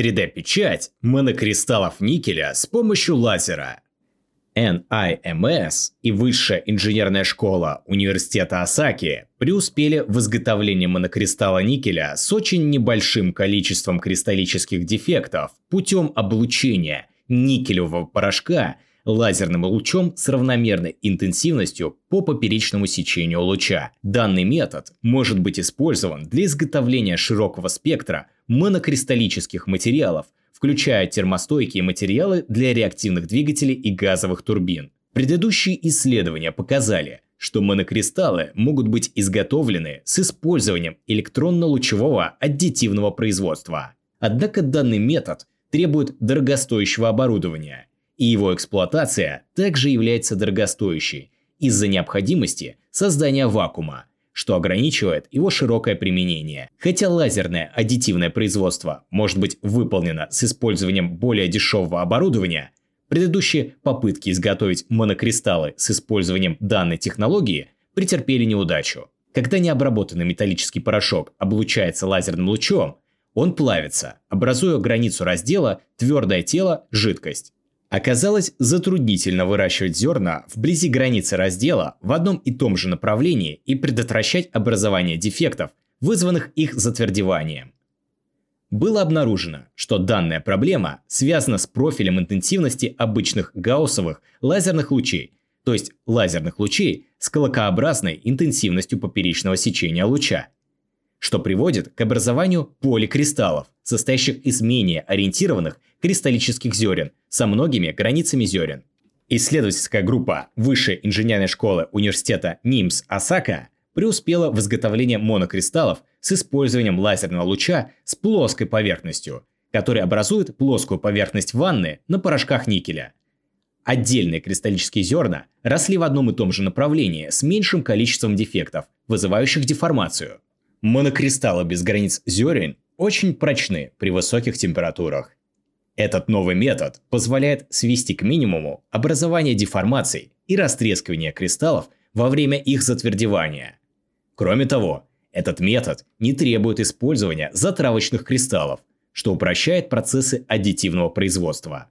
3D-печать монокристаллов никеля с помощью лазера. NIMS и Высшая инженерная школа Университета Осаки преуспели в изготовлении монокристалла никеля с очень небольшим количеством кристаллических дефектов путем облучения никелевого порошка лазерным лучом с равномерной интенсивностью по поперечному сечению луча. Данный метод может быть использован для изготовления широкого спектра монокристаллических материалов – включая термостойкие материалы для реактивных двигателей и газовых турбин. Предыдущие исследования показали, что монокристаллы могут быть изготовлены с использованием электронно-лучевого аддитивного производства. Однако данный метод требует дорогостоящего оборудования, и его эксплуатация также является дорогостоящей из-за необходимости создания вакуума, что ограничивает его широкое применение. Хотя лазерное аддитивное производство может быть выполнено с использованием более дешевого оборудования, предыдущие попытки изготовить монокристаллы с использованием данной технологии претерпели неудачу. Когда необработанный металлический порошок облучается лазерным лучом, он плавится, образуя границу раздела твердое тело – жидкость. Оказалось затруднительно выращивать зерна вблизи границы раздела в одном и том же направлении и предотвращать образование дефектов, вызванных их затвердеванием. Было обнаружено, что данная проблема связана с профилем интенсивности обычных гауссовых лазерных лучей, то есть лазерных лучей с колокообразной интенсивностью поперечного сечения луча, что приводит к образованию поликристаллов, состоящих из менее ориентированных кристаллических зерен со многими границами зерен. Исследовательская группа Высшей инженерной школы университета НИМС Осака преуспела в изготовлении монокристаллов с использованием лазерного луча с плоской поверхностью, который образует плоскую поверхность ванны на порошках никеля. Отдельные кристаллические зерна росли в одном и том же направлении с меньшим количеством дефектов, вызывающих деформацию. Монокристаллы без границ зерен очень прочны при высоких температурах. Этот новый метод позволяет свести к минимуму образование деформаций и растрескивание кристаллов во время их затвердевания. Кроме того, этот метод не требует использования затравочных кристаллов, что упрощает процессы аддитивного производства.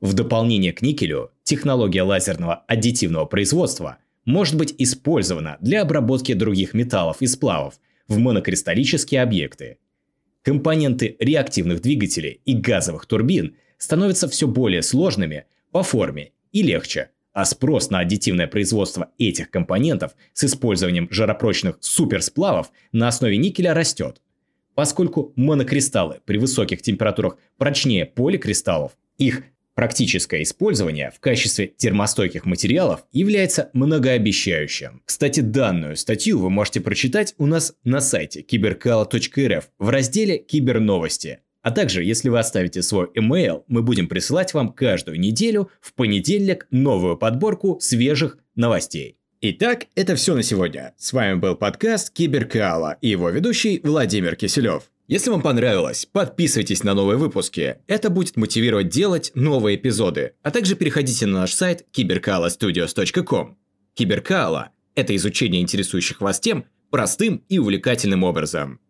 В дополнение к никелю, технология лазерного аддитивного производства может быть использована для обработки других металлов и сплавов в монокристаллические объекты – компоненты реактивных двигателей и газовых турбин становятся все более сложными по форме и легче, а спрос на аддитивное производство этих компонентов с использованием жаропрочных суперсплавов на основе никеля растет. Поскольку монокристаллы при высоких температурах прочнее поликристаллов, их Практическое использование в качестве термостойких материалов является многообещающим. Кстати, данную статью вы можете прочитать у нас на сайте киберкала.рф в разделе «Киберновости». А также, если вы оставите свой email, мы будем присылать вам каждую неделю в понедельник новую подборку свежих новостей. Итак, это все на сегодня. С вами был подкаст Киберкала и его ведущий Владимир Киселев. Если вам понравилось, подписывайтесь на новые выпуски. Это будет мотивировать делать новые эпизоды. А также переходите на наш сайт cyberkalastudios.com. Киберкала – это изучение интересующих вас тем простым и увлекательным образом.